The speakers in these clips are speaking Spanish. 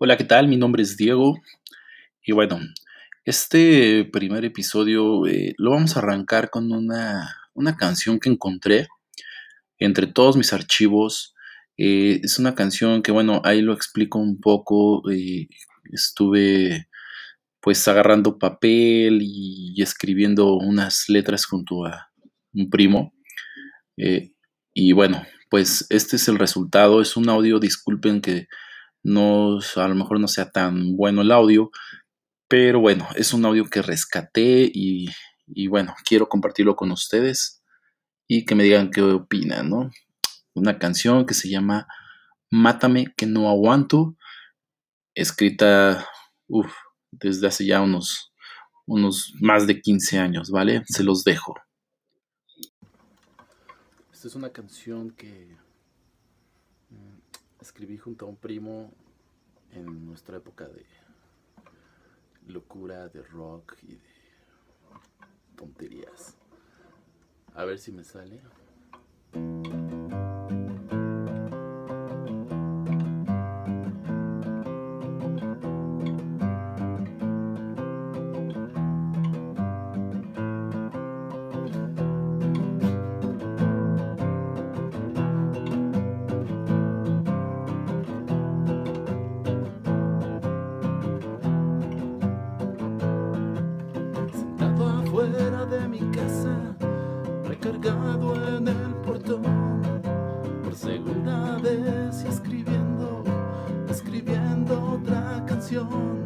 Hola, ¿qué tal? Mi nombre es Diego y bueno, este primer episodio eh, lo vamos a arrancar con una, una, canción que encontré entre todos mis archivos. Eh, es una canción que bueno, ahí lo explico un poco. Eh, estuve pues agarrando papel y escribiendo unas letras junto a un primo. y bueno, pues este es el resultado. Es un audio, disculpen que no, a lo mejor no sea tan bueno el audio, pero bueno, es un audio que rescaté y, bueno, quiero compartirlo con ustedes y que me digan qué opinan, ¿no? Una canción que se llama Mátame que no aguanto, escrita desde hace ya unos, unos más de 15 años, ¿vale? Se los dejo. Esta es una canción que mm, escribí junto a un primo en nuestra época de locura, de rock y de tonterías. A ver si me sale. Recargado en el portón, por segunda vez y escribiendo, escribiendo otra canción,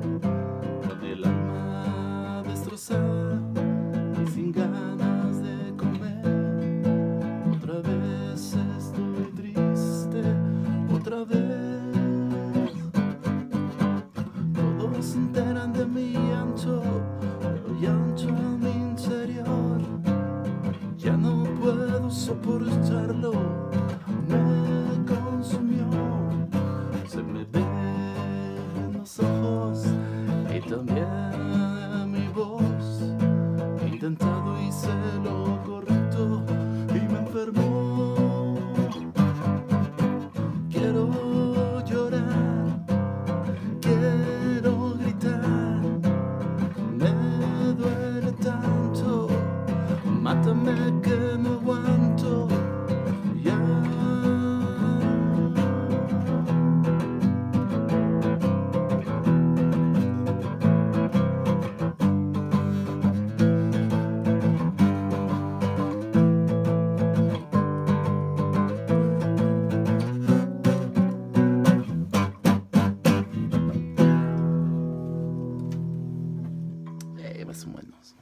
me consumió, se me ven los ojos y también más o menos.